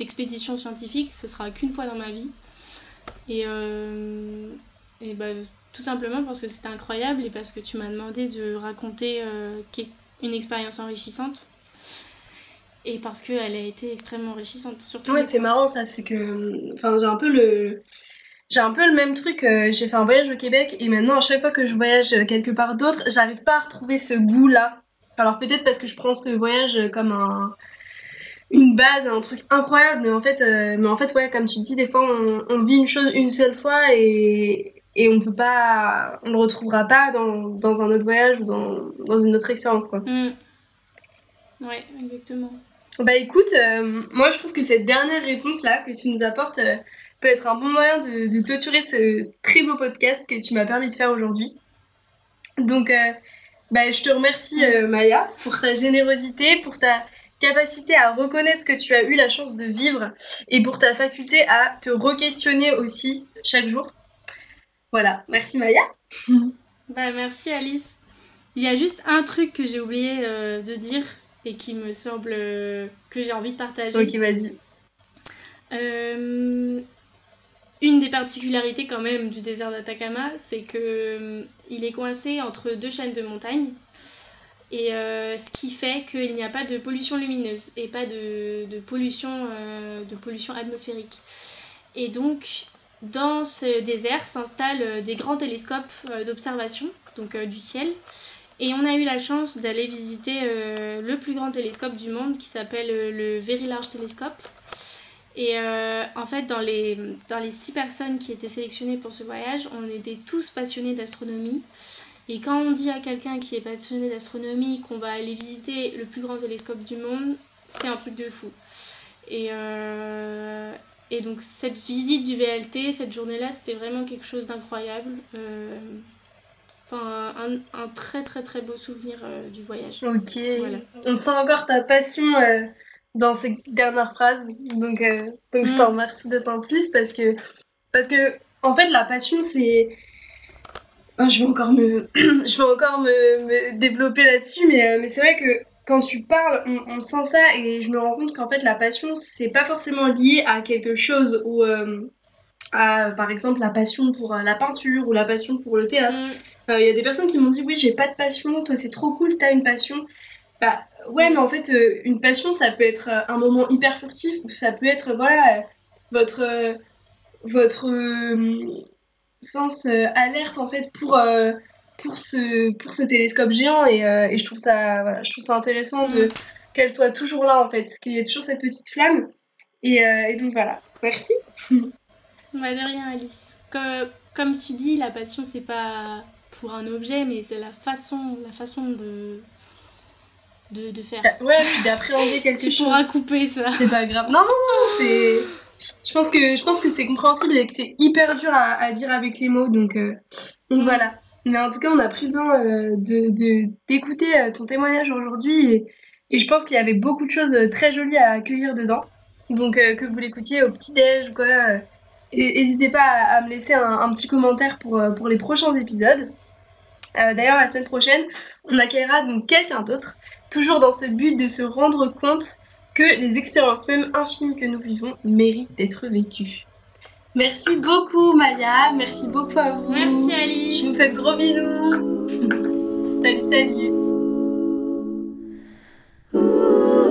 d'expédition scientifique, ce sera qu'une fois dans ma vie. Et, euh, et bah, tout simplement parce que c'était incroyable et parce que tu m'as demandé de raconter une expérience enrichissante. Et parce qu'elle a été extrêmement enrichissante. Surtout ouais, c'est marrant ça, c'est que. Enfin, j'ai un peu le. J'ai un peu le même truc, euh, j'ai fait un voyage au Québec et maintenant à chaque fois que je voyage quelque part d'autre, j'arrive pas à retrouver ce goût-là. Alors peut-être parce que je prends ce voyage comme un, une base, un truc incroyable, mais en fait, euh, mais en fait ouais, comme tu dis, des fois on, on, vit une chose une seule fois et, et on peut pas on le retrouvera pas dans, dans un autre voyage ou dans, dans une autre expérience quoi. Mm. ouais exactement. Bah écoute euh, moi je trouve que cette dernière réponse là que tu nous apportes euh, peut être un bon moyen de, de, clôturer ce très beau podcast que tu m'as permis de faire aujourd'hui. Donc bah, je te remercie Maya pour ta générosité pour ta capacité à reconnaître ce que tu as eu la chance de vivre et pour ta faculté à te re-questionner aussi chaque jour voilà, merci Maya. bah, merci Alice. Il y a juste un truc que j'ai oublié euh, de dire et qui me semble euh, que j'ai envie de partager. Ok, vas-y. Euh, une des particularités quand même du désert d'Atacama, c'est que il est coincé entre deux chaînes de montagnes. Et ce qui fait qu'il n'y a pas de pollution lumineuse et pas de, pollution, de pollution atmosphérique. Et donc, dans ce désert s'installent euh, des grands télescopes euh, d'observation, donc euh, du ciel. Et on a eu la chance d'aller visiter le plus grand télescope du monde qui s'appelle le Very Large Telescope. Et en fait, dans les, dans les six personnes qui étaient sélectionnées pour ce voyage, on était tous passionnés d'astronomie. Et quand on dit à quelqu'un qui est passionné d'astronomie qu'on va aller visiter le plus grand télescope du monde, c'est un truc de fou. Et, et donc cette visite du VLT, cette journée-là, c'était vraiment quelque chose d'incroyable. Euh, enfin, un, très très très beau souvenir euh, du voyage. Ok. On sent encore ta passion euh, dans ces dernières phrases. Donc, donc je t'en mm. remercie d'autant plus parce que, parce que, en fait, la passion, c'est. Oh, je vais encore me, je vais encore me, me développer là-dessus, mais, mais c'est vrai que quand tu parles, on, sent ça et je me rends compte qu'en fait la passion c'est pas forcément lié à quelque chose ou euh, à par exemple la passion pour euh, la peinture ou la passion pour le théâtre. Mm. Euh, il y a des personnes qui m'ont dit oui j'ai pas de passion, toi c'est trop cool, t'as une passion. Bah ouais mais en fait une passion ça peut être un moment hyper furtif ou ça peut être voilà votre votre sens alerte en fait pour pour ce, pour ce télescope géant et, et, je, trouve ça, voilà, je trouve ça intéressant de, qu'elle soit toujours là en fait, qu'il y ait toujours cette petite flamme. Et, et donc voilà, merci. Bah de rien Alice. Comme, comme tu dis, la passion c'est pas pour un objet, mais c'est la façon, la façon de, de, de faire. Ouais, d'appréhender quelque chose. Tu pourras couper ça. C'est pas grave. Non, non, non, c'est. Je pense que je pense que c'est compréhensible et que c'est hyper dur à, à, dire avec les mots, donc, euh, donc voilà. Mais en tout cas, on a pris le temps euh, de d'écouter euh, ton témoignage aujourd'hui et, je pense qu'il y avait beaucoup de choses très jolies à accueillir dedans. Donc que vous l'écoutiez au petit déj ou quoi, n'hésitez pas à, à, me laisser un, un, petit commentaire pour pour les prochains épisodes. D'ailleurs, la semaine prochaine, on accueillera donc quelqu'un d'autre toujours dans ce but de se rendre compte que les expériences, même infimes que nous vivons, méritent d'être vécues. Merci beaucoup Maya, merci beaucoup à vous. Merci Alice. Je vous fais de gros bisous. salut, salut.